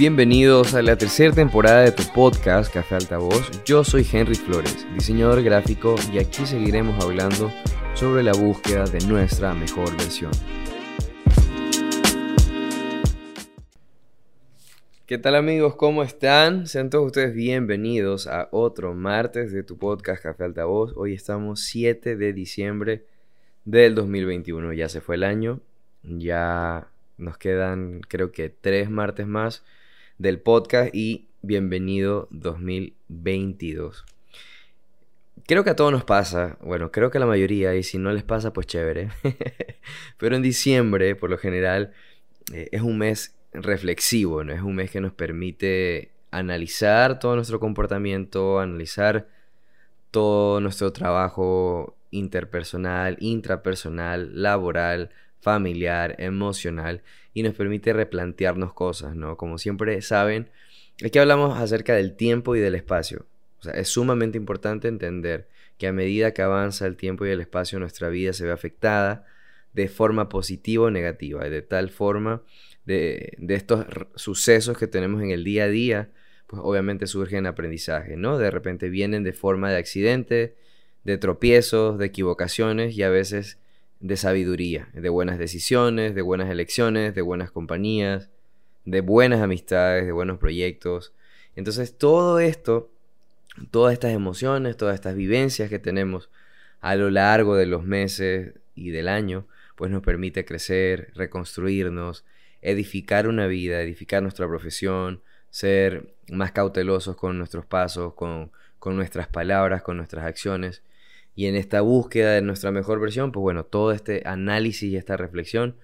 Bienvenidos a la tercera temporada de tu podcast Café Altavoz. Yo soy Henry Flores, diseñador gráfico, y aquí seguiremos hablando sobre la búsqueda de nuestra mejor versión. ¿Qué tal amigos? ¿Cómo están? Sean todos ustedes bienvenidos a otro martes de tu podcast Café Altavoz. Hoy estamos 7 de diciembre del 2021. Ya se fue el año, ya nos quedan creo que tres martes más del podcast y bienvenido 2022. Creo que a todos nos pasa, bueno, creo que a la mayoría, y si no les pasa, pues chévere. Pero en diciembre, por lo general, eh, es un mes reflexivo, ¿no? Es un mes que nos permite analizar todo nuestro comportamiento, analizar todo nuestro trabajo interpersonal, intrapersonal, laboral, familiar, emocional y nos permite replantearnos cosas, ¿no? Como siempre saben, aquí hablamos acerca del tiempo y del espacio. O sea, es sumamente importante entender que a medida que avanza el tiempo y el espacio, nuestra vida se ve afectada de forma positiva o negativa, de tal forma de, de estos sucesos que tenemos en el día a día, pues obviamente surgen aprendizaje, ¿no? De repente vienen de forma de accidente, de tropiezos, de equivocaciones y a veces de sabiduría, de buenas decisiones, de buenas elecciones, de buenas compañías, de buenas amistades, de buenos proyectos. Entonces todo esto, todas estas emociones, todas estas vivencias que tenemos a lo largo de los meses y del año, pues nos permite crecer, reconstruirnos, edificar una vida, edificar nuestra profesión, ser más cautelosos con nuestros pasos, con, con nuestras palabras, con nuestras acciones y en esta búsqueda de nuestra mejor versión, pues bueno, todo este análisis y esta reflexión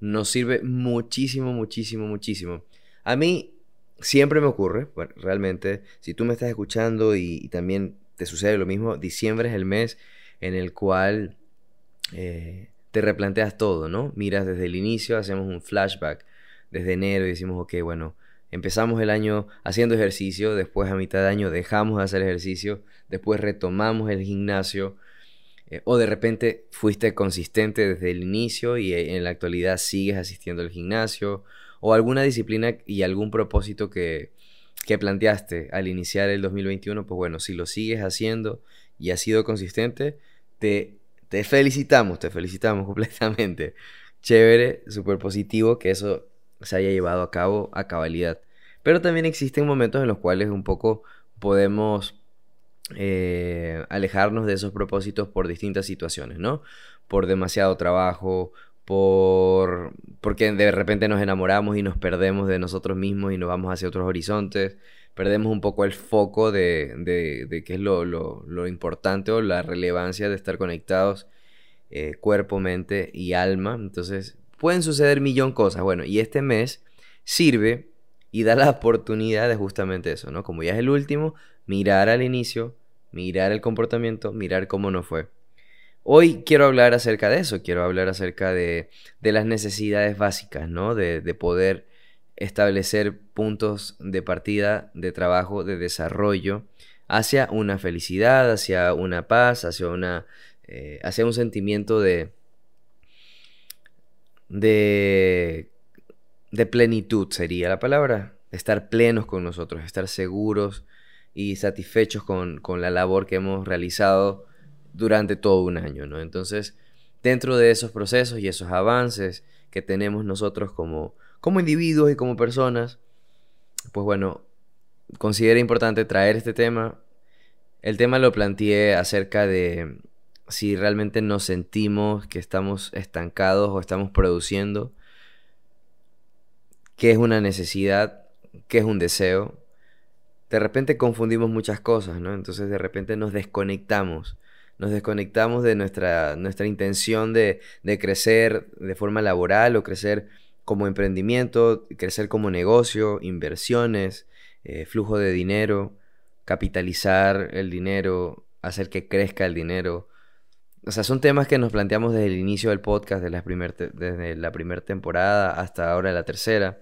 nos sirve muchísimo, muchísimo, muchísimo. A mí siempre me ocurre, bueno, realmente, si tú me estás escuchando y, también te sucede lo mismo, diciembre es el mes en el cual eh, te replanteas todo, ¿no? Miras desde el inicio, hacemos un flashback desde enero y decimos, ok, bueno, empezamos el año haciendo ejercicio, después a mitad de año dejamos de hacer ejercicio, después retomamos el gimnasio, eh, o de repente fuiste consistente desde el inicio y eh, en la actualidad sigues asistiendo al gimnasio, o alguna disciplina y algún propósito que, que planteaste al iniciar el 2021, pues bueno, si lo sigues haciendo y has sido consistente, te, te felicitamos, te felicitamos completamente. Chévere, súper positivo que eso se haya llevado a cabo a cabalidad. Pero también existen momentos en los cuales un poco podemos eh, alejarnos de esos propósitos por distintas situaciones, ¿no? Por demasiado trabajo, por porque de repente nos enamoramos y nos perdemos de nosotros mismos y nos vamos hacia otros horizontes, perdemos un poco el foco de, de, qué es lo, lo, importante o la relevancia de estar conectados eh, cuerpo, mente y alma. Entonces pueden suceder millón cosas. Bueno, y este mes sirve y da la oportunidad de justamente eso, ¿no? Como ya es el último, mirar al inicio, mirar el comportamiento, mirar cómo no fue. Hoy quiero hablar acerca de eso, quiero hablar acerca de, de las necesidades básicas, ¿no? De, de, poder establecer puntos de partida, de trabajo, de desarrollo hacia una felicidad, hacia una paz, hacia, una, eh, hacia un sentimiento de, de, de plenitud sería la palabra, estar plenos con nosotros, estar seguros y satisfechos con, la labor que hemos realizado durante todo un año, ¿no? Entonces, dentro de esos procesos y esos avances que tenemos nosotros como, como individuos y como personas, pues bueno, considero importante traer este tema. El tema lo planteé acerca de si realmente nos sentimos que estamos estancados o estamos produciendo, qué es una necesidad, qué es un deseo. De repente confundimos muchas cosas, ¿no? Entonces de repente nos desconectamos. Nos desconectamos de nuestra, nuestra intención de, de crecer de forma laboral o crecer como emprendimiento, crecer como negocio, inversiones, eh, flujo de dinero, capitalizar el dinero, hacer que crezca el dinero, o sea, son temas que nos planteamos desde el inicio del podcast, desde la primera temporada hasta ahora la tercera.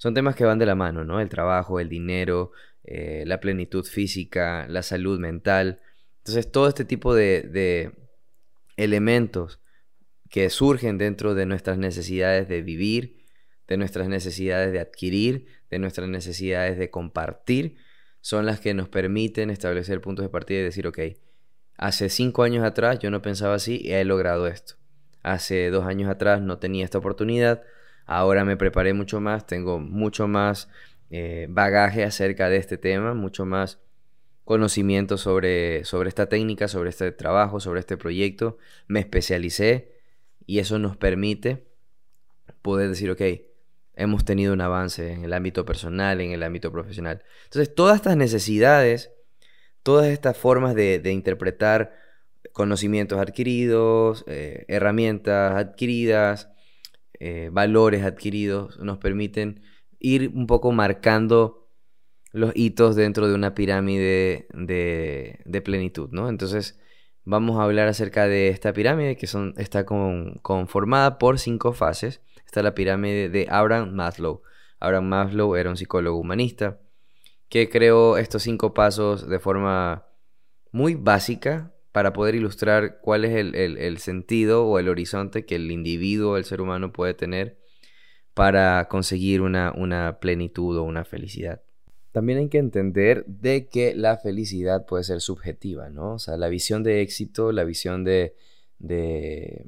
Son temas que van de la mano, ¿no? El trabajo, el dinero, eh, la plenitud física, la salud mental. Entonces, todo este tipo de, de elementos que surgen dentro de nuestras necesidades de vivir, de nuestras necesidades de adquirir, de nuestras necesidades de compartir, son las que nos permiten establecer puntos de partida y decir, ok, hace cinco años atrás yo no pensaba así y he logrado esto. Hace dos años atrás no tenía esta oportunidad, ahora me preparé mucho más, tengo mucho más eh, bagaje acerca de este tema, mucho más conocimiento sobre, sobre esta técnica, sobre este trabajo, sobre este proyecto, me especialicé y eso nos permite poder decir, ok, hemos tenido un avance en el ámbito personal, en el ámbito profesional. Entonces, todas estas necesidades, todas estas formas de, interpretar conocimientos adquiridos, eh, herramientas adquiridas, eh, valores adquiridos, nos permiten ir un poco marcando los hitos dentro de una pirámide de, plenitud, ¿no? Entonces, vamos a hablar acerca de esta pirámide que son, está conformada por cinco fases está la pirámide de Abraham Maslow. Abraham Maslow era un psicólogo humanista que creó estos cinco pasos de forma muy básica para poder ilustrar cuál es el, sentido o el horizonte que el individuo, el ser humano puede tener para conseguir una, una plenitud o una felicidad. También hay que entender de que la felicidad puede ser subjetiva, ¿no? O sea, la visión de éxito, la visión de, de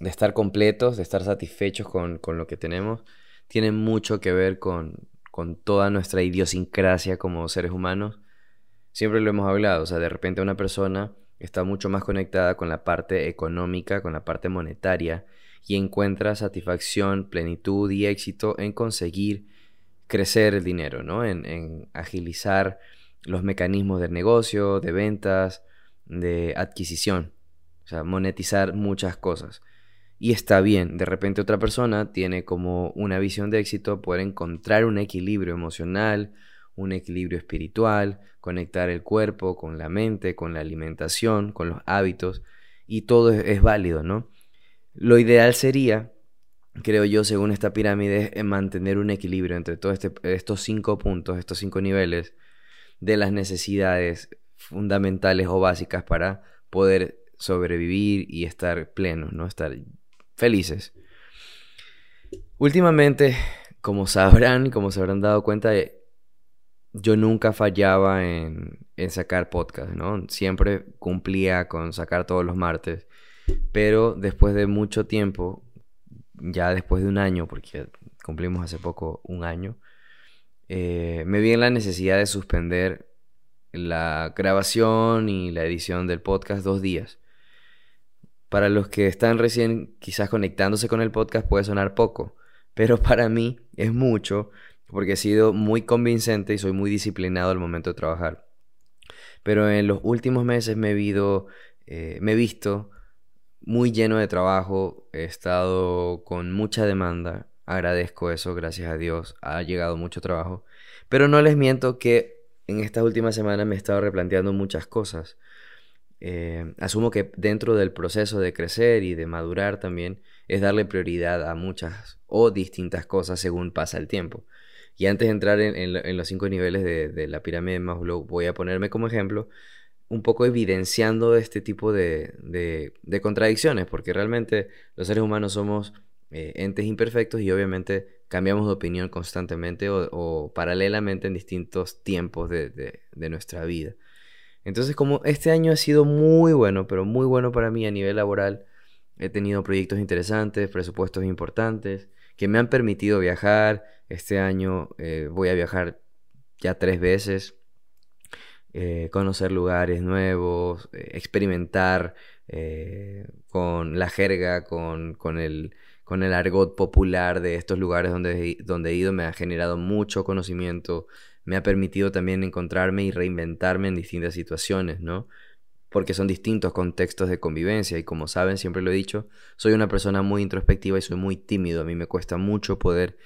estar completos, de estar satisfechos con, lo que tenemos, tiene mucho que ver con, con, toda nuestra idiosincrasia como seres humanos. Siempre lo hemos hablado, o sea, de repente una persona está mucho más conectada con la parte económica, con la parte monetaria, y encuentra satisfacción, plenitud y éxito en conseguir crecer el dinero, ¿no? En, agilizar los mecanismos del negocio, de ventas, de adquisición, o sea, monetizar muchas cosas. Y está bien, de repente otra persona tiene como una visión de éxito poder encontrar un equilibrio emocional, un equilibrio espiritual, conectar el cuerpo con la mente, con la alimentación, con los hábitos, y todo es, válido, ¿no? Lo ideal sería, creo yo, según esta pirámide, es mantener un equilibrio entre todos este, estos cinco puntos, estos cinco niveles de las necesidades fundamentales o básicas para poder sobrevivir y estar plenos, ¿no? Estar felices. Últimamente, como sabrán, como se habrán dado cuenta, yo nunca fallaba en, sacar podcast, ¿no? Siempre cumplía con sacar todos los martes. Pero después de mucho tiempo, ya después de un año, porque cumplimos hace poco un año, eh, me vi en la necesidad de suspender la grabación y la edición del podcast dos días. Para los que están recién quizás conectándose con el podcast puede sonar poco, pero para mí es mucho porque he sido muy convincente y soy muy disciplinado al momento de trabajar. Pero en los últimos meses me he, eh, me he visto muy lleno de trabajo, he estado con mucha demanda, agradezco eso, gracias a Dios, ha llegado mucho trabajo, pero no les miento que en estas últimas semanas me he estado replanteando muchas cosas. Eh, asumo que dentro del proceso de crecer y de madurar también es darle prioridad a muchas o distintas cosas según pasa el tiempo. Y antes de entrar en, los cinco niveles de, la pirámide de Maslow, voy a ponerme como ejemplo un poco evidenciando este tipo de, contradicciones, porque realmente los seres humanos somos eh, entes imperfectos y obviamente cambiamos de opinión constantemente o, paralelamente en distintos tiempos de nuestra vida. Entonces, como este año ha sido muy bueno, pero muy bueno para mí a nivel laboral, he tenido proyectos interesantes, presupuestos importantes, que me han permitido viajar. Este año eh, voy a viajar ya tres veces, eh, conocer lugares nuevos, eh, experimentar con la jerga, con, con, el, con el argot popular de estos lugares donde, donde he ido, me ha generado mucho conocimiento, me ha permitido también encontrarme y reinventarme en distintas situaciones, ¿no? Porque son distintos contextos de convivencia y como saben, siempre lo he dicho, soy una persona muy introspectiva y soy muy tímido. A mí me cuesta mucho poder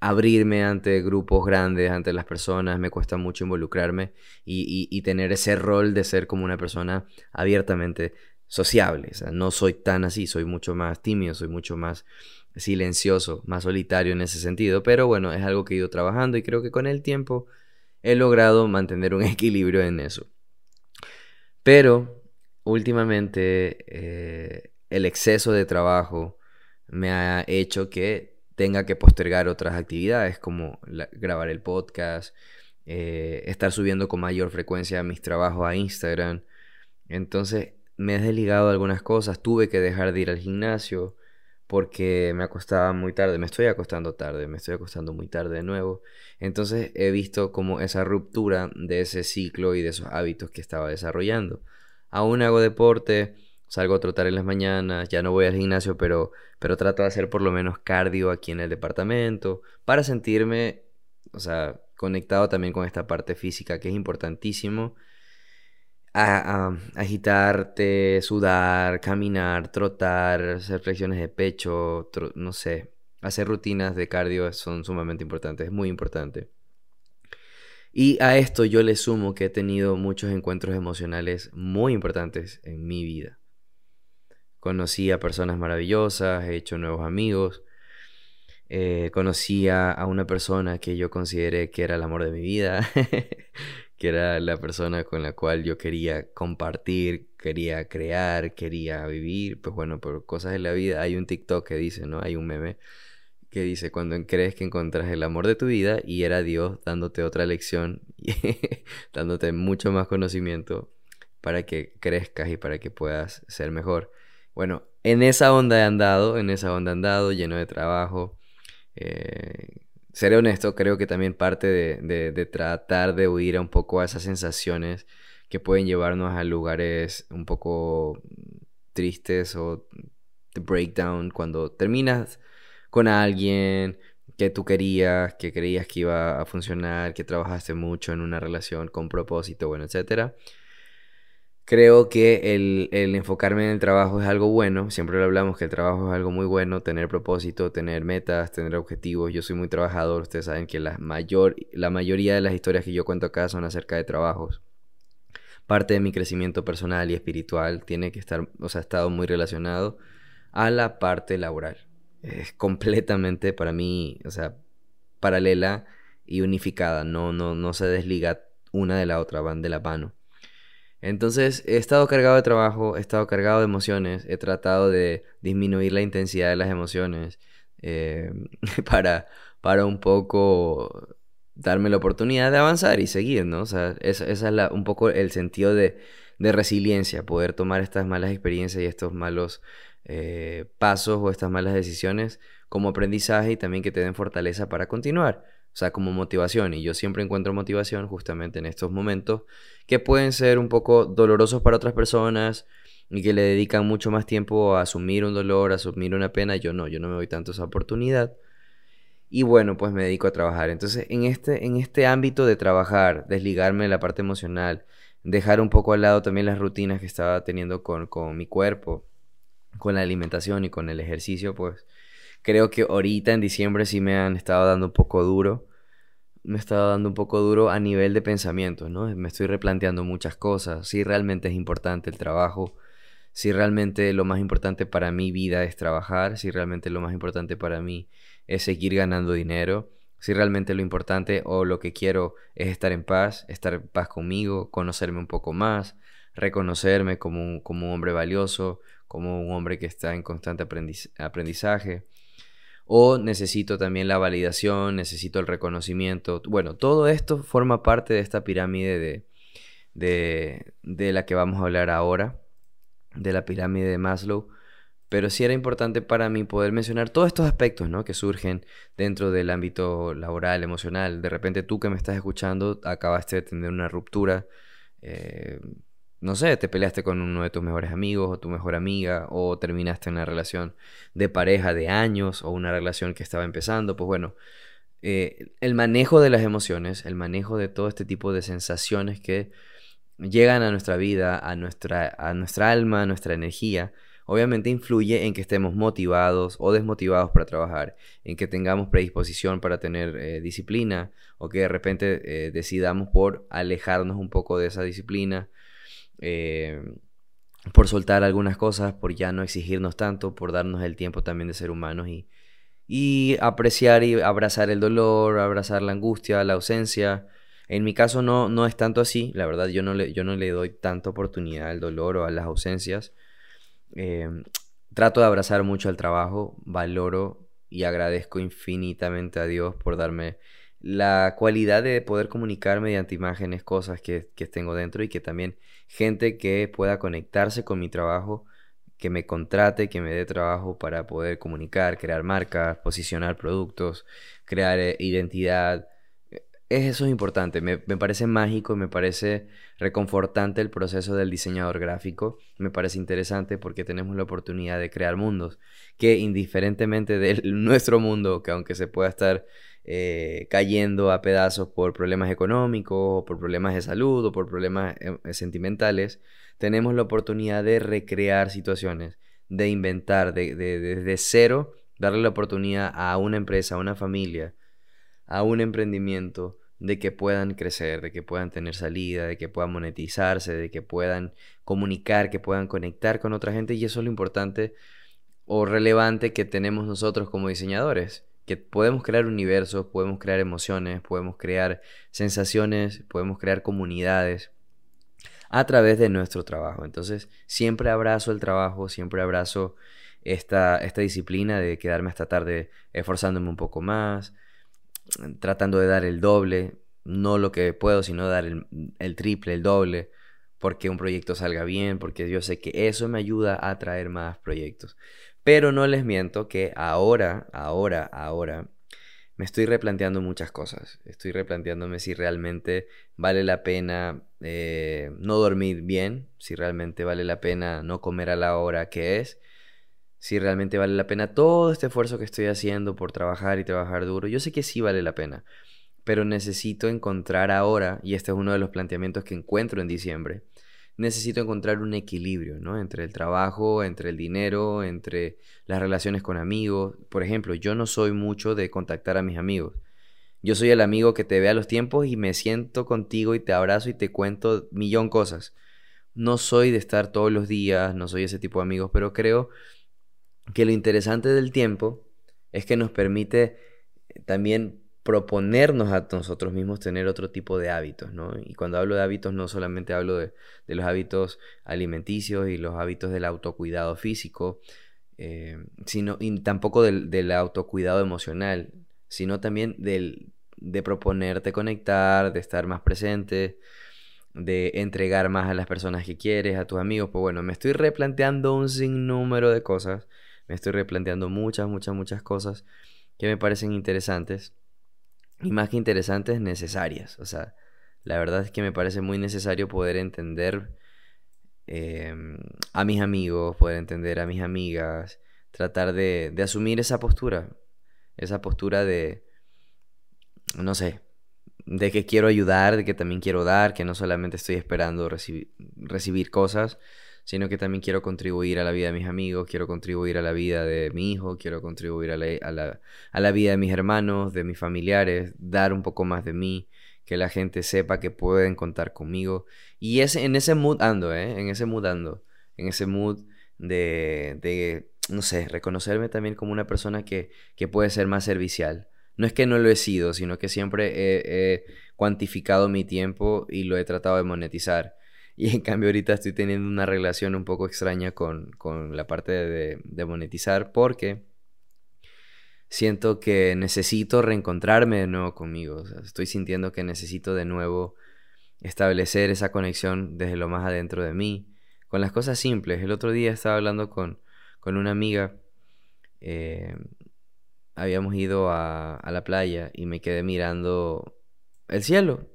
abrirme ante grupos grandes, ante las personas, me cuesta mucho involucrarme y, tener ese rol de ser como una persona abiertamente sociable. O sea, no soy tan así, soy mucho más tímido, soy mucho más silencioso, más solitario en ese sentido. Pero bueno, es algo que he ido trabajando y creo que con el tiempo he logrado mantener un equilibrio en eso. Pero últimamente eh, el exceso de trabajo me ha hecho que tenga que postergar otras actividades como grabar el podcast, eh, estar subiendo con mayor frecuencia mis trabajos a Instagram. Entonces me he desligado de algunas cosas, tuve que dejar de ir al gimnasio porque me acostaba muy tarde, me estoy acostando tarde, me estoy acostando muy tarde de nuevo. Entonces he visto como esa ruptura de ese ciclo y de esos hábitos que estaba desarrollando. Aún hago deporte, salgo a trotar en las mañanas, ya no voy al gimnasio, pero, pero trato de hacer por lo menos cardio aquí en el departamento para sentirme, o sea, conectado también con esta parte física que es importantísimo. Agitarte, sudar, caminar, trotar, hacer flexiones de pecho, no sé, hacer rutinas de cardio son sumamente importantes, es muy importante. Y a esto yo le sumo que he tenido muchos encuentros emocionales muy importantes en mi vida. Conocí a personas maravillosas, he hecho nuevos amigos, eh, conocí a, una persona que yo consideré que era el amor de mi vida, que era la persona con la cual yo quería compartir, quería crear, quería vivir. Pues bueno, por cosas de la vida hay un TikTok que dice, ¿no? Hay un meme que dice, cuando crees que encontras el amor de tu vida y era Dios dándote otra lección, dándote mucho más conocimiento para que crezcas y para que puedas ser mejor. Bueno, en esa onda he andado, en esa onda he andado, lleno de trabajo. Eh, seré honesto, creo que también parte de, tratar de huir un poco a esas sensaciones que pueden llevarnos a lugares un poco tristes o de breakdown cuando terminas con alguien que tú querías, que creías que iba a funcionar, que trabajaste mucho en una relación con propósito, bueno, etcétera Creo que el, enfocarme en el trabajo es algo bueno, siempre lo hablamos que el trabajo es algo muy bueno, tener propósito, tener metas, tener objetivos. Yo soy muy trabajador, ustedes saben que la, mayor, la mayoría de las historias que yo cuento acá son acerca de trabajos. Parte de mi crecimiento personal y espiritual tiene que estar, o sea, ha estado muy relacionado a la parte laboral. Es completamente para mí, o sea, paralela y unificada, no, no, no se desliga una de la otra, van de la mano. Entonces he estado cargado de trabajo, he estado cargado de emociones, he tratado de disminuir la intensidad de las emociones eh, para, para un poco darme la oportunidad de avanzar y seguir, ¿no? O sea, ese es un poco el sentido de, resiliencia, poder tomar estas malas experiencias y estos malos eh, pasos o estas malas decisiones como aprendizaje y también que te den fortaleza para continuar. O sea, como motivación. Y yo siempre encuentro motivación justamente en estos momentos que pueden ser un poco dolorosos para otras personas y que le dedican mucho más tiempo a asumir un dolor, a asumir una pena. Yo no, yo no me doy tanto esa oportunidad. Y bueno, pues me dedico a trabajar. Entonces, en este, en este ámbito de trabajar, desligarme de la parte emocional, dejar un poco al lado también las rutinas que estaba teniendo con, con mi cuerpo, con la alimentación y con el ejercicio, pues Creo que ahorita en diciembre sí me han estado dando un poco duro. Me he estado dando un poco duro a nivel de pensamiento, ¿no? Me estoy replanteando muchas cosas. Si realmente es importante el trabajo. Si realmente lo más importante para mi vida es trabajar. Si realmente lo más importante para mí es seguir ganando dinero. Si realmente lo importante o lo que quiero es estar en paz, estar en paz conmigo, conocerme un poco más, reconocerme como un, como un hombre valioso, como un hombre que está en constante aprendizaje o necesito también la validación, necesito el reconocimiento. Bueno, todo esto forma parte de esta pirámide de, de, la que vamos a hablar ahora, de la pirámide de Maslow. Pero sí era importante para mí poder mencionar todos estos aspectos ¿no? que surgen dentro del ámbito laboral, emocional. De repente tú que me estás escuchando acabaste de tener una ruptura. Eh, no sé, te peleaste con uno de tus mejores amigos o tu mejor amiga o terminaste una relación de pareja de años o una relación que estaba empezando, pues bueno, eh, el manejo de las emociones, el manejo de todo este tipo de sensaciones que llegan a nuestra vida, a nuestra, a nuestra alma, a nuestra energía, obviamente influye en que estemos motivados o desmotivados para trabajar, en que tengamos predisposición para tener eh, disciplina o que de repente eh, decidamos por alejarnos un poco de esa disciplina eh, por soltar algunas cosas, por ya no exigirnos tanto, por darnos el tiempo también de ser humanos y, apreciar y abrazar el dolor, abrazar la angustia, la ausencia. En mi caso no, no es tanto así, la verdad yo no le, yo no le doy tanta oportunidad al dolor o a las ausencias. Eh, trato de abrazar mucho el trabajo, valoro y agradezco infinitamente a Dios por darme la cualidad de poder comunicar mediante imágenes cosas que, que tengo dentro y que también gente que pueda conectarse con mi trabajo, que me contrate, que me dé trabajo para poder comunicar, crear marcas, posicionar productos, crear eh, identidad. Eso es importante, me, me, parece mágico, me parece reconfortante el proceso del diseñador gráfico, me parece interesante porque tenemos la oportunidad de crear mundos que indiferentemente de nuestro mundo, que aunque se pueda estar eh, cayendo a pedazos por problemas económicos, o por problemas de salud, o por problemas eh, sentimentales, tenemos la oportunidad de recrear situaciones, de inventar, de, desde cero, darle la oportunidad a una empresa, a una familia, a un emprendimiento, de que puedan crecer, de que puedan tener salida, de que puedan monetizarse, de que puedan comunicar, que puedan conectar con otra gente y eso es lo importante o relevante que tenemos nosotros como diseñadores que podemos crear universos, podemos crear emociones, podemos crear sensaciones, podemos crear comunidades a través de nuestro trabajo. Entonces, siempre abrazo el trabajo, siempre abrazo esta, esta disciplina de quedarme hasta tarde esforzándome un poco más, tratando de dar el doble, no lo que puedo, sino dar el, triple, el doble, porque un proyecto salga bien, porque yo sé que eso me ayuda a traer más proyectos. Pero no les miento que ahora, ahora, ahora, me estoy replanteando muchas cosas. Estoy replanteándome si realmente vale la pena eh, no dormir bien, si realmente vale la pena no comer a la hora que es, si realmente vale la pena todo este esfuerzo que estoy haciendo por trabajar y trabajar duro. Yo sé que sí vale la pena, pero necesito encontrar ahora, y este es uno de los planteamientos que encuentro en diciembre, necesito encontrar un equilibrio, ¿no? Entre el trabajo, entre el dinero, entre las relaciones con amigos. Por ejemplo, yo no soy mucho de contactar a mis amigos. Yo soy el amigo que te ve a los tiempos y me siento contigo y te abrazo y te cuento millón cosas. No soy de estar todos los días, no soy ese tipo de amigos, pero creo que lo interesante del tiempo es que nos permite también proponernos a nosotros mismos tener otro tipo de hábitos, ¿no? Y cuando hablo de hábitos no solamente hablo de, los hábitos alimenticios y los hábitos del autocuidado físico, eh, sino, y tampoco del, autocuidado emocional, sino también del, de proponerte conectar, de estar más presente, de entregar más a las personas que quieres, a tus amigos. Pues bueno, me estoy replanteando un sinnúmero de cosas, me estoy replanteando muchas, muchas, muchas cosas que me parecen interesantes y más que interesantes, necesarias. O sea, la verdad es que me parece muy necesario poder entender em, a mis amigos, poder entender a mis amigas, tratar de, de asumir esa postura, esa postura de, no sé, de que quiero ayudar, de que también quiero dar, que no solamente estoy esperando recibir cosas, sino que también quiero contribuir a la vida de mis amigos, quiero contribuir a la vida de mi hijo, quiero contribuir a la, vida de mis hermanos, de mis familiares, dar un poco más de mí, que la gente sepa que pueden contar conmigo. Y es, en ese mood ando, ¿eh? En ese mood en ese mood de, de no sé, reconocerme también como una persona que, que puede ser más servicial. No es que no lo he sido, sino que siempre he cuantificado mi tiempo y lo he tratado de monetizar. Y en cambio ahorita estoy teniendo una relación un poco extraña con, la parte de, monetizar porque siento que necesito reencontrarme de nuevo conmigo. estoy sintiendo que necesito de nuevo establecer esa conexión desde lo más adentro de mí. Con las cosas simples. El otro día estaba hablando con, una amiga. Eh, habíamos ido a la playa y me quedé mirando el cielo.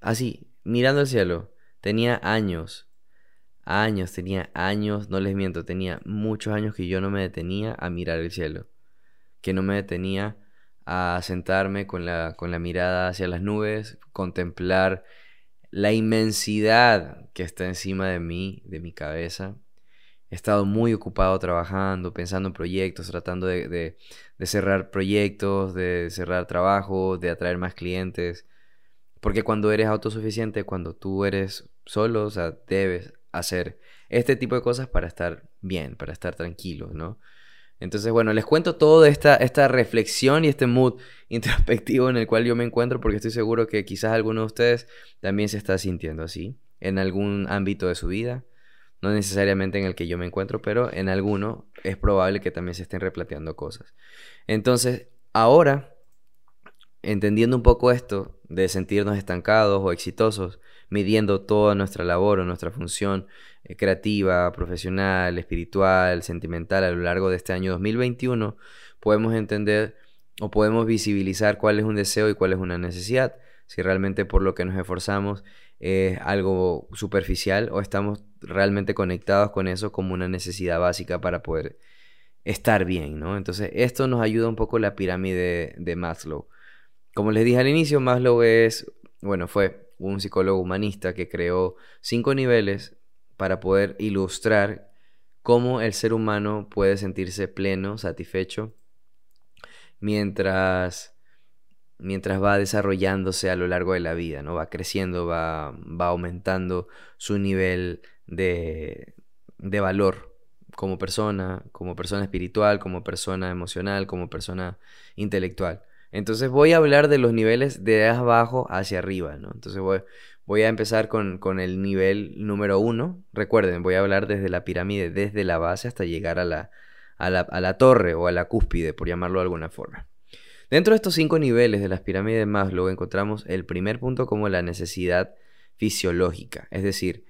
Así, mirando el cielo. Tenía años, años, tenía años, no les miento, tenía muchos años que yo no me detenía a mirar el cielo, que no me detenía a sentarme con la, con la mirada hacia las nubes, contemplar la inmensidad que está encima de mí, de mi cabeza. He estado muy ocupado trabajando, pensando en proyectos, tratando de, de cerrar proyectos, de cerrar trabajos, de atraer más clientes. Porque cuando eres autosuficiente, cuando tú eres solo, o sea, debes hacer este tipo de cosas para estar bien, para estar tranquilo, ¿no? Entonces, bueno, les cuento toda esta, esta reflexión y este mood introspectivo en el cual yo me encuentro porque estoy seguro que quizás alguno de ustedes también se está sintiendo así en algún ámbito de su vida. no necesariamente en el que yo me encuentro, pero en alguno es probable que también se estén replanteando cosas. Entonces, ahora, entendiendo un poco esto de sentirnos estancados o exitosos, midiendo toda nuestra labor o nuestra función eh, creativa, profesional, espiritual, sentimental a lo largo de este año 2021, podemos entender o podemos visibilizar cuál es un deseo y cuál es una necesidad. Si realmente por lo que nos esforzamos es algo superficial o estamos realmente conectados con eso como una necesidad básica para poder estar bien, ¿no? Entonces, esto nos ayuda un poco la pirámide de Maslow. Como les dije al inicio, Maslow es, bueno, fue un psicólogo humanista que creó cinco niveles para poder ilustrar cómo el ser humano puede sentirse pleno, satisfecho, mientras, mientras va desarrollándose a lo largo de la vida, ¿no? Va creciendo, va, va aumentando su nivel de, de valor como persona, como persona espiritual, como persona emocional, como persona intelectual. Entonces voy a hablar de los niveles de abajo hacia arriba, ¿no? Entonces voy, a empezar con, el nivel número uno. Recuerden, voy a hablar desde la pirámide, desde la base hasta llegar a la, a la, a la torre o a la cúspide, por llamarlo de alguna forma. Dentro de estos cinco niveles de las pirámides de Maslow encontramos el primer punto como la necesidad fisiológica, es decir,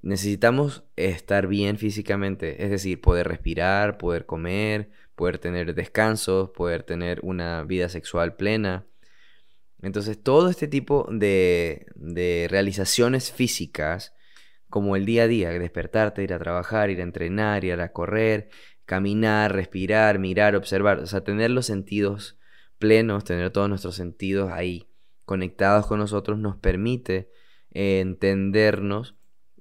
necesitamos estar bien físicamente, es decir, poder respirar, poder comer, poder tener descansos, poder tener una vida sexual plena. Entonces, todo este tipo de, de realizaciones físicas, como el día a día, despertarte, ir a trabajar, ir a entrenar, ir a correr, caminar, respirar, mirar, observar, o sea, tener los sentidos plenos, tener todos nuestros sentidos ahí conectados con nosotros, nos permite entendernos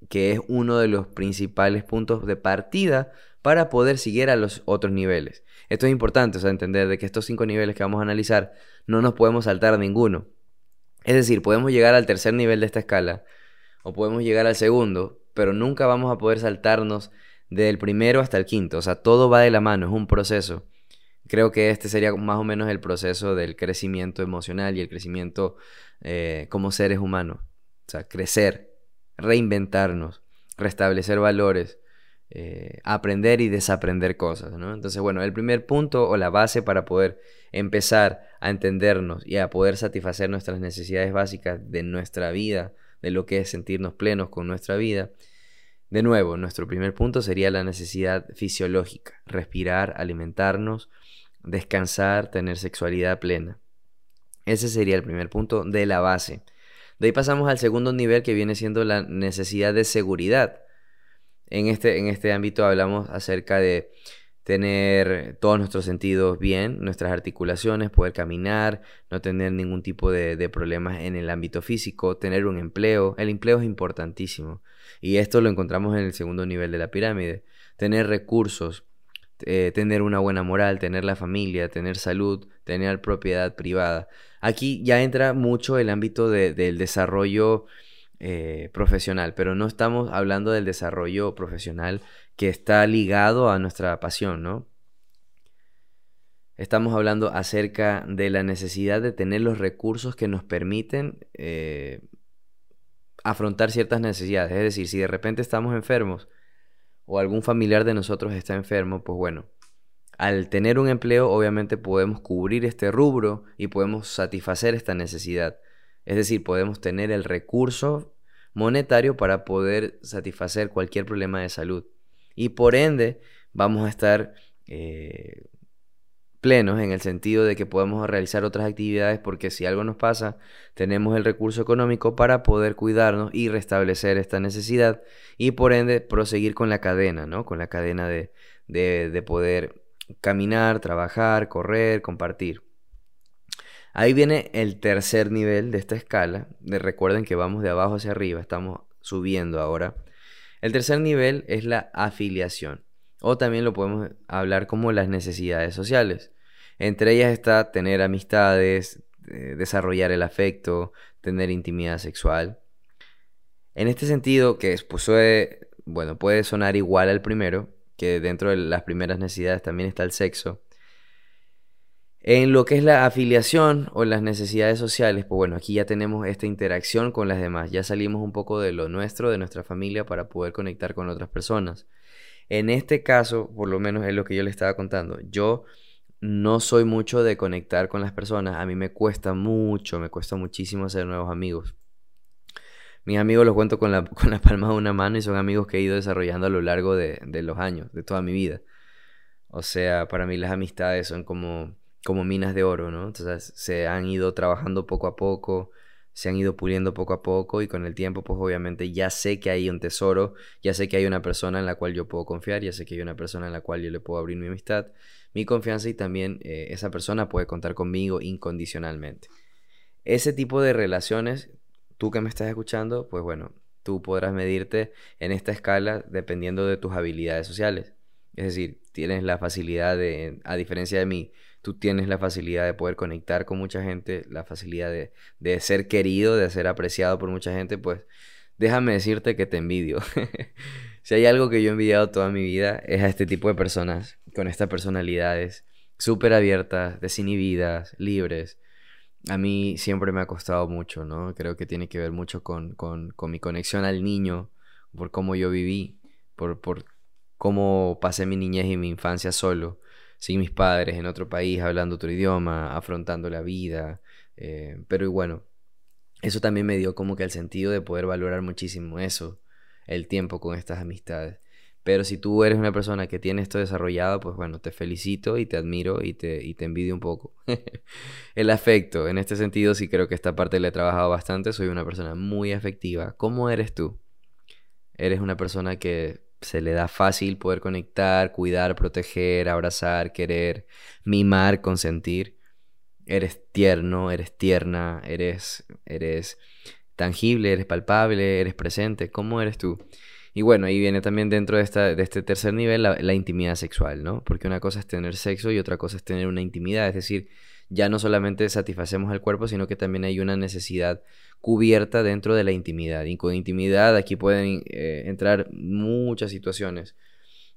que es uno de los principales puntos de partida para poder seguir a los otros niveles. Esto es importante, o sea, entender de que estos cinco niveles que vamos a analizar no nos podemos saltar ninguno. Es decir, podemos llegar al tercer nivel de esta escala o podemos llegar al segundo, pero nunca vamos a poder saltarnos del primero hasta el quinto. O sea, todo va de la mano, es un proceso. Creo que este sería más o menos el proceso del crecimiento emocional y el crecimiento eh, como seres humanos. O sea, crecer, reinventarnos, restablecer valores, eh, aprender y desaprender cosas, ¿no? Entonces, bueno, el primer punto o la base para poder empezar a entendernos y a poder satisfacer nuestras necesidades básicas de nuestra vida, de lo que es sentirnos plenos con nuestra vida. De nuevo, nuestro primer punto sería la necesidad fisiológica, respirar, alimentarnos, descansar, tener sexualidad plena. Ese sería el primer punto de la base. De ahí pasamos al segundo nivel que viene siendo la necesidad de seguridad. En este, en este ámbito hablamos acerca de tener todos nuestros sentidos bien, nuestras articulaciones, poder caminar, no tener ningún tipo de, problemas en el ámbito físico, tener un empleo. El empleo es importantísimo y esto lo encontramos en el segundo nivel de la pirámide. Tener recursos, eh, tener una buena moral, tener la familia, tener salud, tener propiedad privada. Aquí ya entra mucho el ámbito del desarrollo eh, profesional, pero no estamos hablando del desarrollo profesional que está ligado a nuestra pasión, ¿no? Estamos hablando acerca de la necesidad de tener los recursos que nos permiten eh, afrontar ciertas necesidades. Es decir, si de repente estamos enfermos o algún familiar de nosotros está enfermo, pues bueno, al tener un empleo obviamente podemos cubrir este rubro y podemos satisfacer esta necesidad. Es decir, podemos tener el recurso monetario para poder satisfacer cualquier problema de salud. Y por ende vamos a estar eh, plenos en el sentido de que podemos realizar otras actividades porque si algo nos pasa, tenemos el recurso económico para poder cuidarnos y restablecer esta necesidad y por ende proseguir con la cadena, ¿no? Con la cadena de, de poder caminar, trabajar, correr, compartir. Ahí viene el tercer nivel de esta escala. De, recuerden que vamos de abajo hacia arriba, estamos subiendo ahora. El tercer nivel es la afiliación, o también lo podemos hablar como las necesidades sociales. Entre ellas está tener amistades, eh, desarrollar el afecto, tener intimidad sexual. En este sentido, que pues, bueno, puede sonar igual al primero, que dentro de las primeras necesidades también está el sexo. En lo que es la afiliación o las necesidades sociales, pues bueno, aquí ya tenemos esta interacción con las demás, ya salimos un poco de lo nuestro, de nuestra familia, para poder conectar con otras personas. En este caso, por lo menos es lo que yo le estaba contando, yo no soy mucho de conectar con las personas, a mí me cuesta mucho, me cuesta muchísimo hacer nuevos amigos. Mis amigos los cuento con la, con la palma de una mano y son amigos que he ido desarrollando a lo largo de, de los años, de toda mi vida. O sea, para mí las amistades son como como minas de oro, ¿no? Entonces se han ido trabajando poco a poco, se han ido puliendo poco a poco y con el tiempo pues obviamente ya sé que hay un tesoro, ya sé que hay una persona en la cual yo puedo confiar, ya sé que hay una persona en la cual yo le puedo abrir mi amistad, mi confianza y también eh, esa persona puede contar conmigo incondicionalmente. Ese tipo de relaciones, tú que me estás escuchando, pues bueno, tú podrás medirte en esta escala dependiendo de tus habilidades sociales. Es decir, tienes la facilidad de, a diferencia de mí, tú tienes la facilidad de poder conectar con mucha gente, la facilidad de, de ser querido, de ser apreciado por mucha gente, pues déjame decirte que te envidio. si hay algo que yo he envidiado toda mi vida es a este tipo de personas, con estas personalidades súper abiertas, desinhibidas, libres. A mí siempre me ha costado mucho, ¿no? Creo que tiene que ver mucho con, con, con mi conexión al niño, por cómo yo viví, por, por cómo pasé mi niñez y mi infancia solo sin mis padres, en otro país, hablando otro idioma, afrontando la vida. Eh, pero bueno, eso también me dio como que el sentido de poder valorar muchísimo eso, el tiempo con estas amistades. Pero si tú eres una persona que tiene esto desarrollado, pues bueno, te felicito y te admiro y te, y te envidio un poco. el afecto, en este sentido sí creo que esta parte le he trabajado bastante, soy una persona muy afectiva. ¿Cómo eres tú? ¿Eres una persona que se le da fácil poder conectar, cuidar, proteger, abrazar, querer, mimar, consentir. Eres tierno, eres tierna, eres, eres tangible, eres palpable, eres presente. ¿Cómo eres tú? Y bueno, ahí viene también dentro de, esta, de este tercer nivel la, la, intimidad sexual, ¿no? Porque una cosa es tener sexo y otra cosa es tener una intimidad. Es decir, ya no solamente satisfacemos el cuerpo, sino que también hay una necesidad cubierta dentro de la intimidad. Y con intimidad aquí pueden eh, entrar muchas situaciones,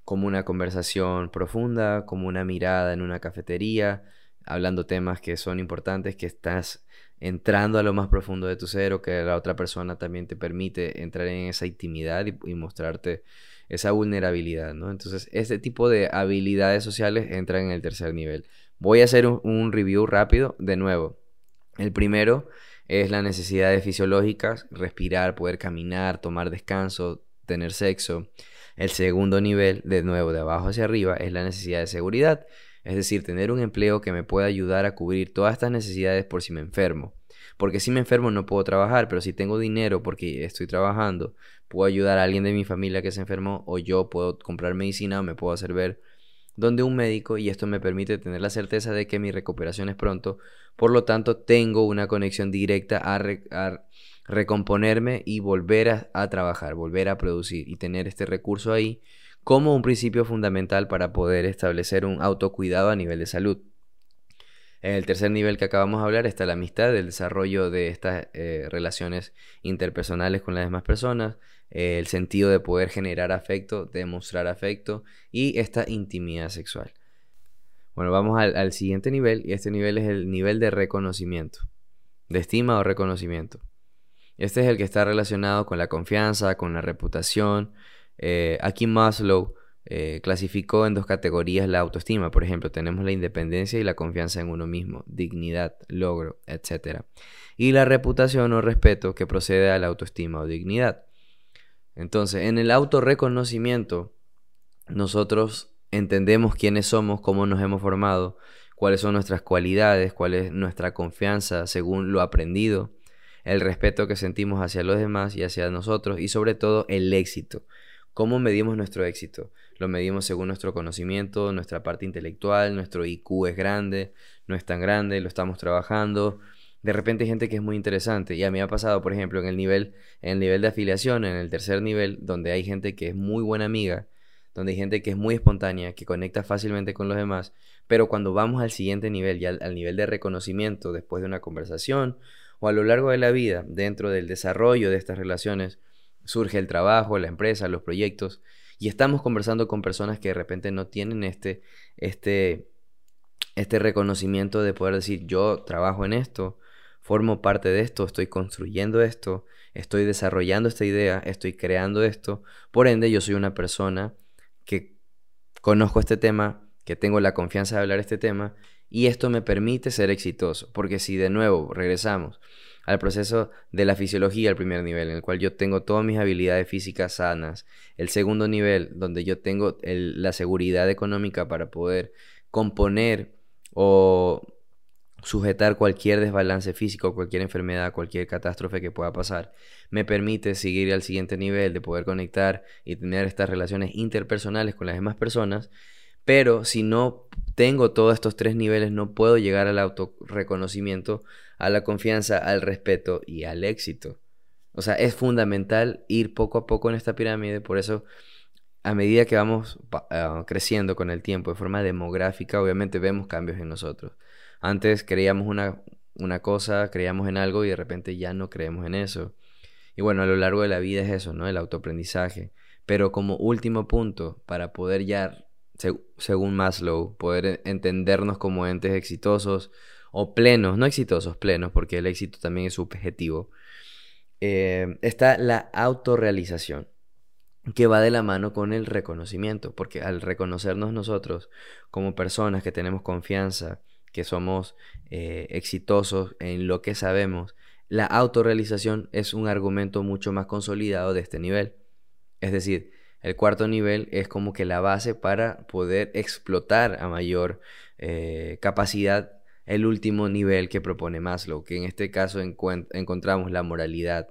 como una conversación profunda, como una mirada en una cafetería, hablando temas que son importantes, que estás entrando a lo más profundo de tu ser o que la otra persona también te permite entrar en esa intimidad y, mostrarte esa vulnerabilidad, ¿no? Entonces, este tipo de habilidades sociales entran en el tercer nivel. Voy a hacer un review rápido de nuevo. El primero es las necesidades fisiológicas, respirar, poder caminar, tomar descanso, tener sexo. El segundo nivel, de nuevo, de abajo hacia arriba, es la necesidad de seguridad, es decir, tener un empleo que me pueda ayudar a cubrir todas estas necesidades por si me enfermo. Porque si me enfermo no puedo trabajar, pero si tengo dinero porque estoy trabajando, puedo ayudar a alguien de mi familia que se enfermó o yo puedo comprar medicina o me puedo hacer ver donde un médico y esto me permite tener la certeza de que mi recuperación es pronto, por lo tanto tengo una conexión directa a, recomponerme y volver a, trabajar, volver a producir y tener este recurso ahí como un principio fundamental para poder establecer un autocuidado a nivel de salud. En el tercer nivel que acabamos de hablar está la amistad, el desarrollo de estas eh, relaciones interpersonales con las demás personas, el sentido de poder generar afecto, demostrar afecto y esta intimidad sexual. Bueno, vamos al, siguiente nivel y este nivel es el nivel de reconocimiento, de estima o reconocimiento. Este es el que está relacionado con la confianza, con la reputación. Eh, aquí Maslow eh, clasificó en dos categorías la autoestima. Por ejemplo, tenemos la independencia y la confianza en uno mismo, dignidad, logro, etc. Y la reputación o respeto que procede a la autoestima o dignidad. Entonces, en el autorreconocimiento, nosotros entendemos quiénes somos, cómo nos hemos formado, cuáles son nuestras cualidades, cuál es nuestra confianza según lo aprendido, el respeto que sentimos hacia los demás y hacia nosotros y sobre todo el éxito. ¿Cómo medimos nuestro éxito? Lo medimos según nuestro conocimiento, nuestra parte intelectual, nuestro IQ es grande, no es tan grande, lo estamos trabajando, de repente hay gente que es muy interesante. Y a mí me ha pasado, por ejemplo, en el nivel, en el nivel de afiliación, en el tercer nivel, donde hay gente que es muy buena amiga, donde hay gente que es muy espontánea, que conecta fácilmente con los demás. Pero cuando vamos al siguiente nivel, ya al, nivel de reconocimiento después de una conversación o a lo largo de la vida, dentro del desarrollo de estas relaciones, surge el trabajo, la empresa, los proyectos, y estamos conversando con personas que de repente no tienen este, este, este reconocimiento de poder decir yo trabajo en esto, formo parte de esto, estoy construyendo esto, estoy desarrollando esta idea, estoy creando esto, por ende yo soy una persona que conozco este tema, que tengo la confianza de hablar este tema y esto me permite ser exitoso, porque si de nuevo regresamos al proceso de la fisiología al primer nivel, en el cual yo tengo todas mis habilidades físicas sanas, el segundo nivel, donde yo tengo la seguridad económica para poder componer o sujetar cualquier desbalance físico, cualquier enfermedad, cualquier catástrofe que pueda pasar, me permite seguir al siguiente nivel de poder conectar y tener estas relaciones interpersonales con las demás personas, pero si no tengo todos estos tres niveles, no puedo llegar al autorreconocimiento, a la confianza, al respeto y al éxito. O sea, es fundamental ir poco a poco en esta pirámide, por eso a medida que vamos ah, creciendo con el tiempo de forma demográfica, obviamente vemos cambios en nosotros. Antes creíamos una, una cosa, creíamos en algo y de repente ya no creemos en eso. Y bueno, a lo largo de la vida es eso, ¿no? El autoaprendizaje. Pero como último punto, para poder ya según Maslow, poder entendernos como entes exitosos o plenos, no exitosos, plenos, porque el éxito también es subjetivo, eh, está la autorrealización, que va de la mano con el reconocimiento, porque al reconocernos nosotros como personas que tenemos confianza, que somos eh, exitosos en lo que sabemos, la autorrealización es un argumento mucho más consolidado de este nivel. Es decir, el cuarto nivel es como que la base para poder explotar a mayor eh, capacidad el último nivel que propone Maslow, que en este caso encontramos la moralidad,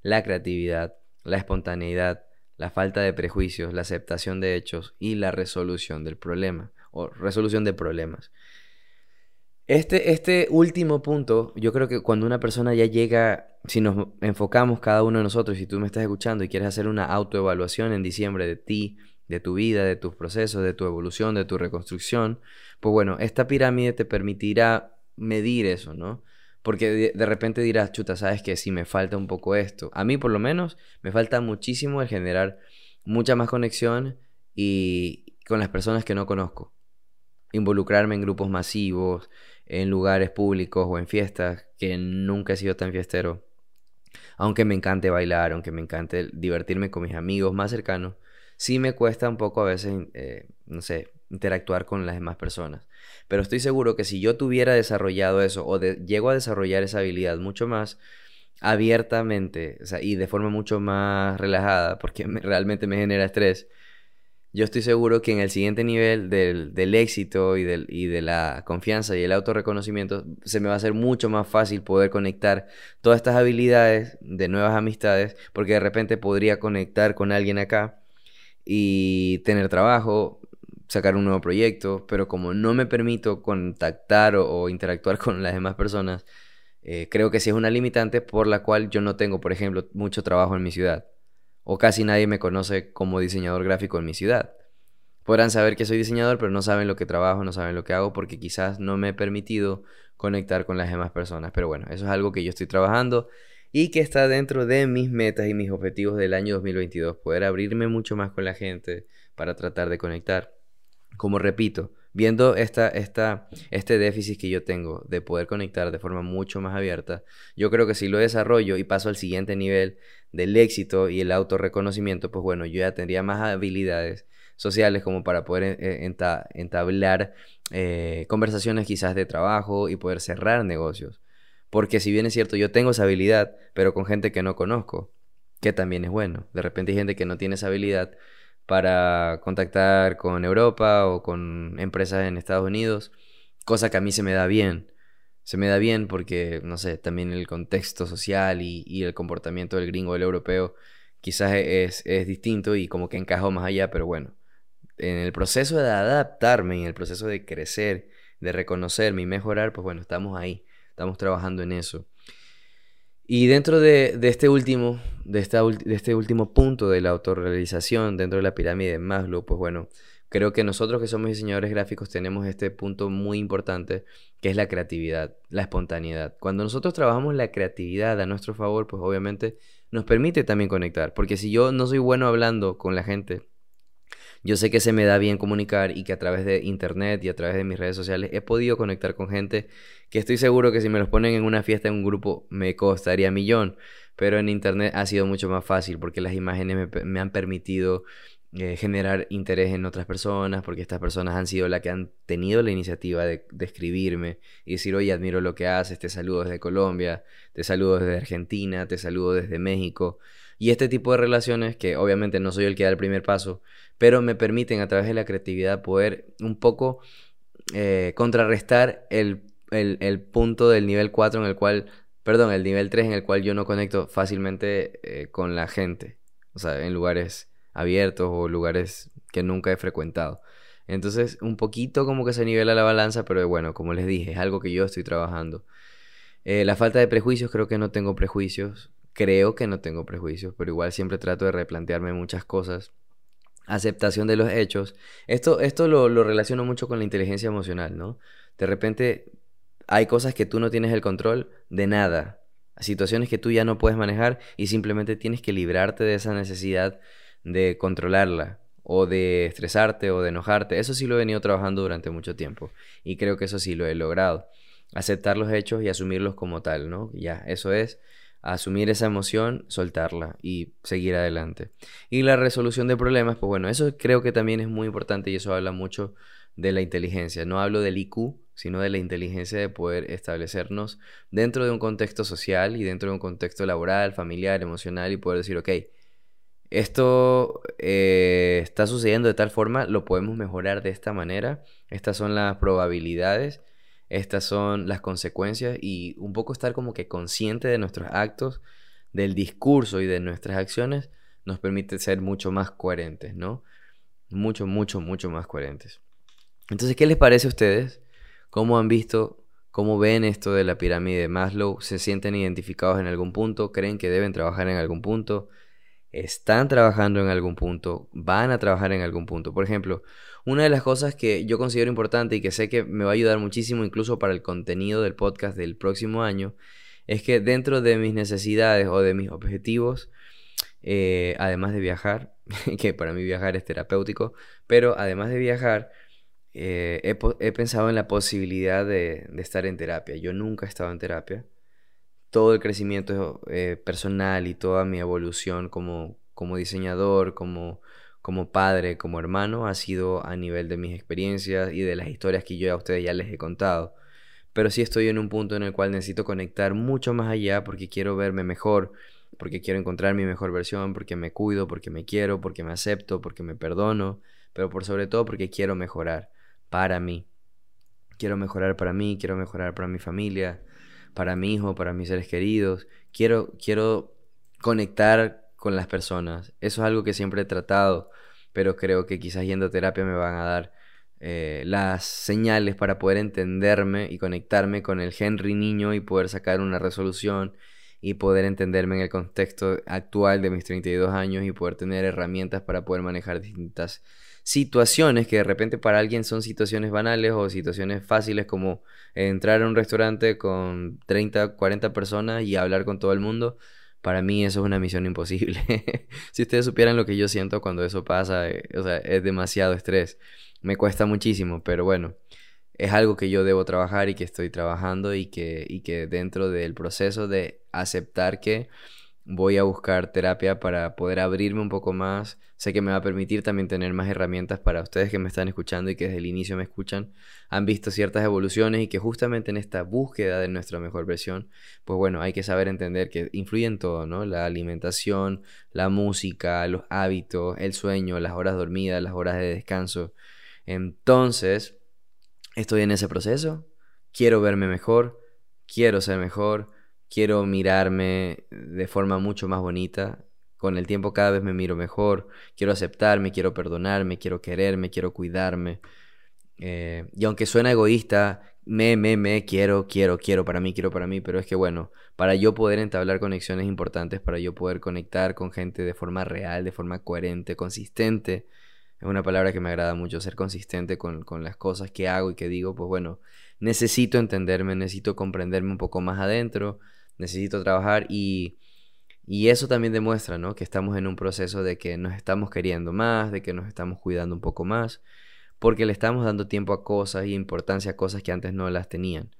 la creatividad, la espontaneidad, la falta de prejuicios, la aceptación de hechos y la resolución del problema o resolución de problemas. Este, este último punto, yo creo que cuando una persona ya llega, si nos enfocamos cada uno de nosotros, si tú me estás escuchando y quieres hacer una autoevaluación en diciembre de ti, de tu vida, de tus procesos, de tu evolución, de tu reconstrucción, pues bueno, esta pirámide te permitirá medir eso, ¿no? Porque de, repente dirás, chuta, sabes que si me falta un poco esto. A mí por lo menos me falta muchísimo el generar mucha más conexión y con las personas que no conozco. Involucrarme en grupos masivos, en lugares públicos o en fiestas, que nunca he sido tan fiestero. Aunque me encante bailar, aunque me encante divertirme con mis amigos más cercanos, sí me cuesta un poco a veces, eh, no sé, interactuar con las demás personas. Pero estoy seguro que si yo tuviera desarrollado eso o llego a desarrollar esa habilidad mucho más abiertamente y de forma mucho más relajada, porque realmente me genera estrés, yo estoy seguro que en el siguiente nivel del, éxito y, del, y de la confianza y el autorreconocimiento se me va a hacer mucho más fácil poder conectar todas estas habilidades de nuevas amistades, porque de repente podría conectar con alguien acá y tener trabajo, sacar un nuevo proyecto, pero como no me permito contactar o, interactuar con las demás personas, eh, creo que sí es una limitante por la cual yo no tengo, por ejemplo, mucho trabajo en mi ciudad o casi nadie me conoce como diseñador gráfico en mi ciudad. Podrán saber que soy diseñador, pero no saben lo que trabajo, no saben lo que hago, porque quizás no me he permitido conectar con las demás personas. Pero bueno, eso es algo que yo estoy trabajando y que está dentro de mis metas y mis objetivos del año 2022. Poder abrirme mucho más con la gente para tratar de conectar. Como repito, viendo esta, esta, este déficit que yo tengo de poder conectar de forma mucho más abierta, yo creo que si lo desarrollo y paso al siguiente nivel del éxito y el autorreconocimiento, pues bueno, yo ya tendría más habilidades sociales como para poder eh, entablar eh, conversaciones quizás de trabajo y poder cerrar negocios. Porque si bien es cierto, yo tengo esa habilidad, pero con gente que no conozco, que también es bueno. De repente hay gente que no tiene esa habilidad para contactar con Europa o con empresas en Estados Unidos, cosa que a mí se me da bien se me da bien porque, no sé, también el contexto social y, el comportamiento del gringo, del europeo, quizás e, es, es, distinto y como que encajo más allá, pero bueno, en el proceso de adaptarme, en el proceso de crecer, de reconocerme y mejorar, pues bueno, estamos ahí, estamos trabajando en eso. Y dentro de, este último, de, esta, de este último punto de la autorrealización dentro de la pirámide de Maslow, pues bueno, Creo que nosotros que somos diseñadores gráficos tenemos este punto muy importante que es la creatividad, la espontaneidad. Cuando nosotros trabajamos la creatividad a nuestro favor, pues obviamente nos permite también conectar. Porque si yo no soy bueno hablando con la gente, yo sé que se me da bien comunicar y que a través de internet y a través de mis redes sociales he podido conectar con gente que estoy seguro que si me los ponen en una fiesta en un grupo me costaría millón, pero en internet ha sido mucho más fácil porque las imágenes me, han permitido eh, generar interés en otras personas, porque estas personas han sido las que han tenido la iniciativa de, de, escribirme y decir, oye, admiro lo que haces, te saludo desde Colombia, te saludo desde Argentina, te saludo desde México. Y este tipo de relaciones, que obviamente no soy el que da el primer paso, pero me permiten a través de la creatividad poder un poco eh, contrarrestar el, el, punto del nivel 4 en el cual, perdón, el nivel 3 en el cual yo no conecto fácilmente eh, con la gente, o sea, en lugares abiertos o lugares que nunca he frecuentado. Entonces, un poquito como que se nivela la balanza, pero bueno, como les dije, es algo que yo estoy trabajando. Eh, la falta de prejuicios, creo que no tengo prejuicios. Creo que no tengo prejuicios, pero igual siempre trato de replantearme muchas cosas. Aceptación de los hechos. Esto, esto lo, lo relaciono mucho con la inteligencia emocional, ¿no? De repente hay cosas que tú no tienes el control de nada. Situaciones que tú ya no puedes manejar y simplemente tienes que librarte de esa necesidad de controlarla o de estresarte o de enojarte. Eso sí lo he venido trabajando durante mucho tiempo y creo que eso sí lo he logrado. Aceptar los hechos y asumirlos como tal, ¿no? Ya, eso es asumir esa emoción, soltarla y seguir adelante. Y la resolución de problemas, pues bueno, eso creo que también es muy importante y eso habla mucho de la inteligencia. No hablo del IQ, sino de la inteligencia de poder establecernos dentro de un contexto social y dentro de un contexto laboral, familiar, emocional y poder decir, ok, esto eh, está sucediendo de tal forma, lo podemos mejorar de esta manera, estas son las probabilidades estas son las consecuencias y un poco estar como que consciente de nuestros actos, del discurso y de nuestras acciones nos permite ser mucho más coherentes, ¿no? Mucho, mucho, mucho más coherentes. Entonces, ¿qué les parece a ustedes? ¿Cómo han visto, cómo ven esto de la pirámide de Maslow? ¿Se sienten identificados en algún punto? ¿Creen que deben trabajar en algún punto? ¿Están trabajando en algún punto? ¿Van a trabajar en algún punto? Por ejemplo, una de las cosas que yo considero importante y que sé que me va a ayudar muchísimo incluso para el contenido del podcast del próximo año, es que dentro de mis necesidades o de mis objetivos, eh, además de viajar, que para mí viajar es terapéutico, pero además de viajar, eh, he, pensado en la posibilidad de, estar en terapia. Yo nunca he estado en terapia. Todo el crecimiento eh, personal y toda mi evolución como, como diseñador, como como padre, como hermano, ha sido a nivel de mis experiencias y de las historias que yo a ustedes ya les he contado. Pero sí estoy en un punto en el cual necesito conectar mucho más allá porque quiero verme mejor, porque quiero encontrar mi mejor versión, porque me cuido, porque me quiero, porque me acepto, porque me perdono, pero por sobre todo porque quiero mejorar para mí. Quiero mejorar para mí, quiero mejorar para mi familia, para mi hijo, para mis seres queridos. Quiero, quiero conectar con las personas. Eso es algo que siempre he tratado, pero creo que quizás yendo a terapia me van a dar eh, las señales para poder entenderme y conectarme con el Henry niño y poder sacar una resolución y poder entenderme en el contexto actual de mis 32 años y poder tener herramientas para poder manejar distintas situaciones que de repente para alguien son situaciones banales o situaciones fáciles como entrar a un restaurante con 30, 40 personas y hablar con todo el mundo para mí eso es una misión imposible. si ustedes supieran lo que yo siento cuando eso pasa, eh, o sea, es demasiado estrés. Me cuesta muchísimo, pero bueno, es algo que yo debo trabajar y que estoy trabajando y que, y que dentro del proceso de aceptar que voy a buscar terapia para poder abrirme un poco más. Sé que me va a permitir también tener más herramientas para ustedes que me están escuchando y que desde el inicio me escuchan. Han visto ciertas evoluciones y que justamente en esta búsqueda de nuestra mejor versión, pues bueno, hay que saber entender que influye en todo, ¿no? La alimentación, la música, los hábitos, el sueño, las horas dormidas, las horas de descanso. Entonces, estoy en ese proceso. Quiero verme mejor. Quiero ser mejor quiero mirarme de forma mucho más bonita. Con el tiempo cada vez me miro mejor, quiero aceptarme, quiero perdonarme, quiero quererme, quiero cuidarme. Eh, y aunque suena egoísta, me, me, me, quiero, quiero, quiero para mí, quiero para mí, pero es que bueno, para yo poder entablar conexiones importantes, para yo poder conectar con gente de forma real, de forma coherente, consistente, es una palabra que me agrada mucho, ser consistente con, con las cosas que hago y que digo, pues bueno, necesito entenderme, necesito comprenderme un poco más adentro, necesito trabajar y, Y eso también demuestra, ¿no? Que estamos en un proceso de que nos estamos queriendo más, de que nos estamos cuidando un poco más, porque le estamos dando tiempo a cosas y importancia a cosas que antes no las tenían.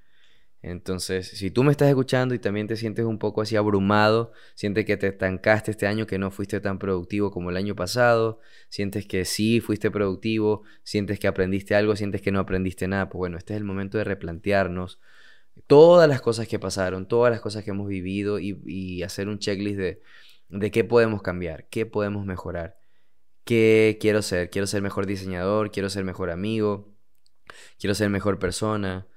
Entonces, si tú me estás escuchando y también te sientes un poco así abrumado, sientes que te estancaste este año, que no fuiste tan productivo como el año pasado, sientes que sí fuiste productivo, sientes que aprendiste algo, sientes que no aprendiste nada, pues bueno, este es el momento de replantearnos todas las cosas que pasaron, todas las cosas que hemos vivido y, hacer un checklist de, de qué podemos cambiar, qué podemos mejorar, qué quiero ser, quiero ser mejor diseñador, quiero ser mejor amigo, quiero ser mejor persona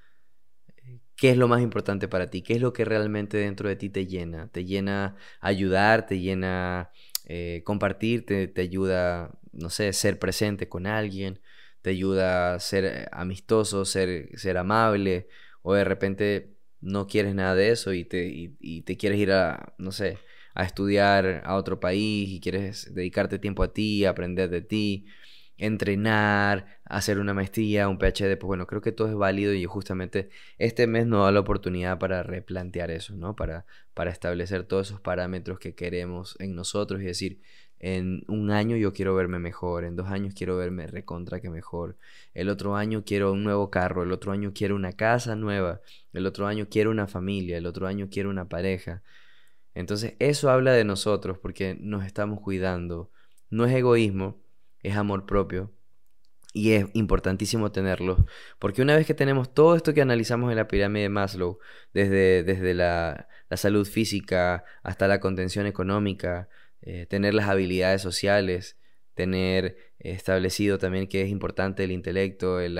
¿Qué es lo más importante para ti? ¿Qué es lo que realmente dentro de ti te llena? ¿Te llena ayudar? ¿Te llena eh, compartir? Te, ayuda, no sé, ser presente con alguien? ¿Te ayuda a ser eh, amistoso, ser, ser amable? ¿O de repente no quieres nada de eso y te, y te quieres ir a, no sé, a estudiar a otro país y quieres dedicarte tiempo a ti, aprender de ti? entrenar, hacer una maestría, un PhD, pues bueno, creo que todo es válido y justamente este mes nos da la oportunidad para replantear eso, ¿no? Para, para establecer todos esos parámetros que queremos en nosotros y decir, en un año yo quiero verme mejor, en dos años quiero verme recontra que mejor, el otro año quiero un nuevo carro, el otro año quiero una casa nueva, el otro año quiero una familia, el otro año quiero una pareja. Entonces eso habla de nosotros porque nos estamos cuidando. No es egoísmo, es amor propio. Y es importantísimo tenerlo, porque una vez que tenemos todo esto que analizamos en la pirámide de Maslow, desde, desde la, salud física hasta la contención económica, eh, tener las habilidades sociales, tener establecido también que es importante el intelecto, el,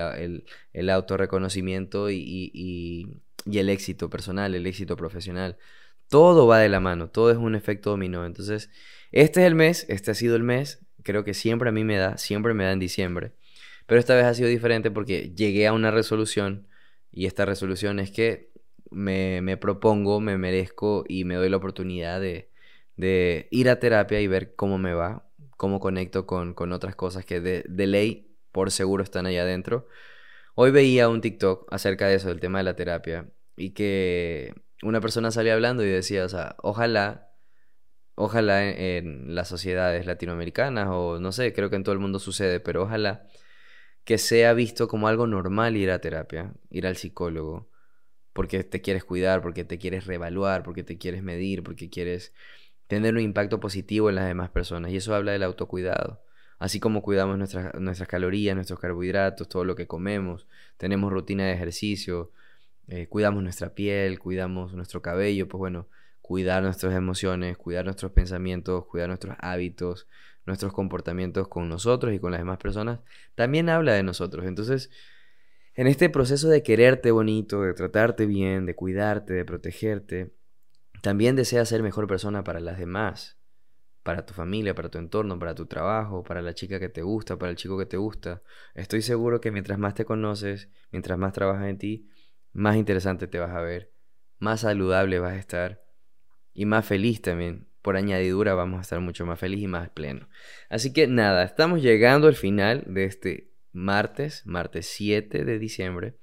el, autorreconocimiento y, y, y, el éxito personal, el éxito profesional. Todo va de la mano, todo es un efecto dominó. Entonces, este es el mes, este ha sido el mes, creo que siempre a mí me da, siempre me da en diciembre. Pero esta vez ha sido diferente porque llegué a una resolución y esta resolución es que me, me propongo, me merezco y me doy la oportunidad de, de, ir a terapia y ver cómo me va, cómo conecto con, con otras cosas que de, ley por seguro están ahí adentro. Hoy veía un TikTok acerca de eso, del tema de la terapia, y que una persona salía hablando y decía, o sea, ojalá ojalá en, las sociedades latinoamericanas o no sé, creo que en todo el mundo sucede, pero ojalá que sea visto como algo normal ir a terapia, ir al psicólogo, porque te quieres cuidar, porque te quieres reevaluar, porque te quieres medir, porque quieres tener un impacto positivo en las demás personas. Y eso habla del autocuidado. Así como cuidamos nuestras, nuestras calorías, nuestros carbohidratos, todo lo que comemos, tenemos rutina de ejercicio, eh, cuidamos nuestra piel, cuidamos nuestro cabello, pues bueno, cuidar nuestras emociones, cuidar nuestros pensamientos, cuidar nuestros hábitos, nuestros comportamientos con nosotros y con las demás personas, también habla de nosotros. Entonces, en este proceso de quererte bonito, de tratarte bien, de cuidarte, de protegerte, también deseas ser mejor persona para las demás, para tu familia, para tu entorno, para tu trabajo, para la chica que te gusta, para el chico que te gusta. Estoy seguro que mientras más te conoces, mientras más trabajas en ti, más interesante te vas a ver, más saludable vas a estar y más feliz también. Por añadidura vamos a estar mucho más feliz y más pleno. Así que nada, estamos llegando al final de este martes, martes 7 de diciembre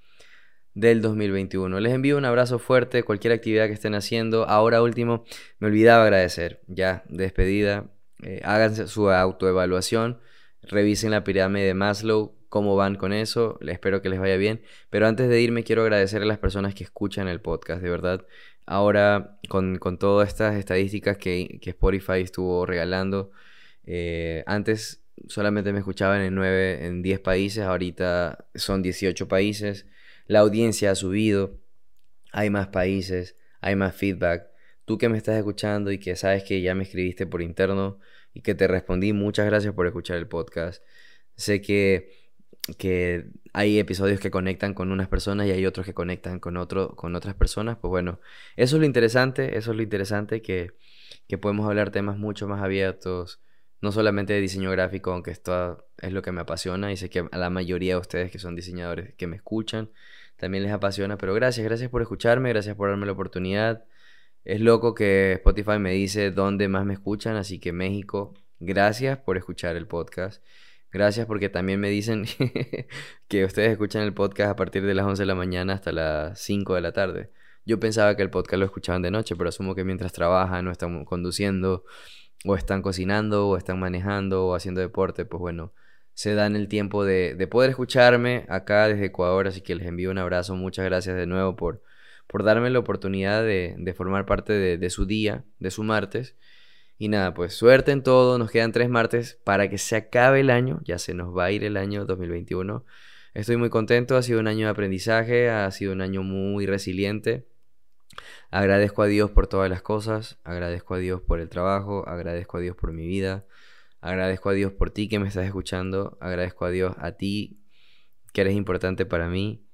del 2021. Les envío un abrazo fuerte, cualquier actividad que estén haciendo. Ahora último, me olvidaba agradecer, ya despedida, eh, háganse su autoevaluación, revisen la pirámide de Maslow, cómo van con eso, espero que les vaya bien. Pero antes de irme quiero agradecer a las personas que escuchan el podcast, de verdad. Ahora, con, todas estas estadísticas que, Spotify estuvo regalando, eh, antes solamente me escuchaban en 9, en 10 países, ahorita son 18 países. La audiencia ha subido, hay más países, hay más feedback. Tú que me estás escuchando y que sabes que ya me escribiste por interno y que te respondí, muchas gracias por escuchar el podcast. Sé que que hay episodios que conectan con unas personas y hay otros que conectan con, otro, con otras personas, pues bueno, eso es lo interesante, eso es lo interesante, que, que podemos hablar temas mucho más abiertos, no solamente de diseño gráfico, aunque esto es lo que me apasiona y sé que a la mayoría de ustedes que son diseñadores que me escuchan, también les apasiona, pero gracias, gracias por escucharme, gracias por darme la oportunidad. Es loco que Spotify me dice dónde más me escuchan, así que México, gracias por escuchar el podcast. Gracias porque también me dicen que ustedes escuchan el podcast a partir de las 11 de la mañana hasta las 5 de la tarde. Yo pensaba que el podcast lo escuchaban de noche, pero asumo que mientras trabajan o están conduciendo o están cocinando o están manejando o haciendo deporte, pues bueno, se dan el tiempo de, de poder escucharme acá desde Ecuador, así que les envío un abrazo, muchas gracias de nuevo por, por darme la oportunidad de, de formar parte de, de, su día, de su martes. Y nada, pues suerte en todo, nos quedan tres martes para que se acabe el año, ya se nos va a ir el año 2021. Estoy muy contento, ha sido un año de aprendizaje, ha sido un año muy resiliente. Agradezco a Dios por todas las cosas, agradezco a Dios por el trabajo, agradezco a Dios por mi vida, agradezco a Dios por ti que me estás escuchando, agradezco a Dios a ti que eres importante para mí,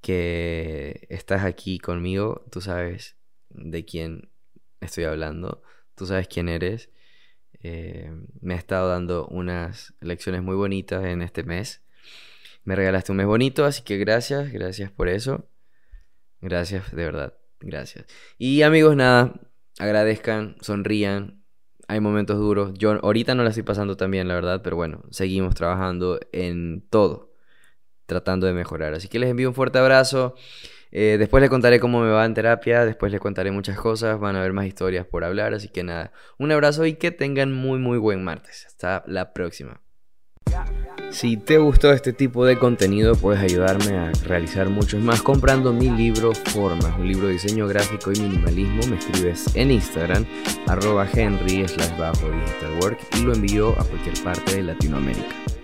que estás aquí conmigo, tú sabes de quién estoy hablando, tú sabes quién eres. Eh, me ha estado dando unas lecciones muy bonitas en este mes. Me regalaste un mes bonito, así que gracias, gracias por eso. Gracias, de verdad, gracias. Y amigos, nada, agradezcan, sonrían. Hay momentos duros. Yo ahorita no la estoy pasando tan bien, la verdad, pero bueno, seguimos trabajando en todo, tratando de mejorar. Así que les envío un fuerte abrazo. Eh, después les contaré cómo me va en terapia, después les contaré muchas cosas, van a haber más historias por hablar, así que nada, un abrazo y que tengan muy muy buen martes. Hasta la próxima. Si te gustó este tipo de contenido, puedes ayudarme a realizar muchos más comprando mi libro Formas, un libro de diseño gráfico y minimalismo. Me escribes en Instagram, arroba henry slash bajo y lo envío a cualquier parte de Latinoamérica.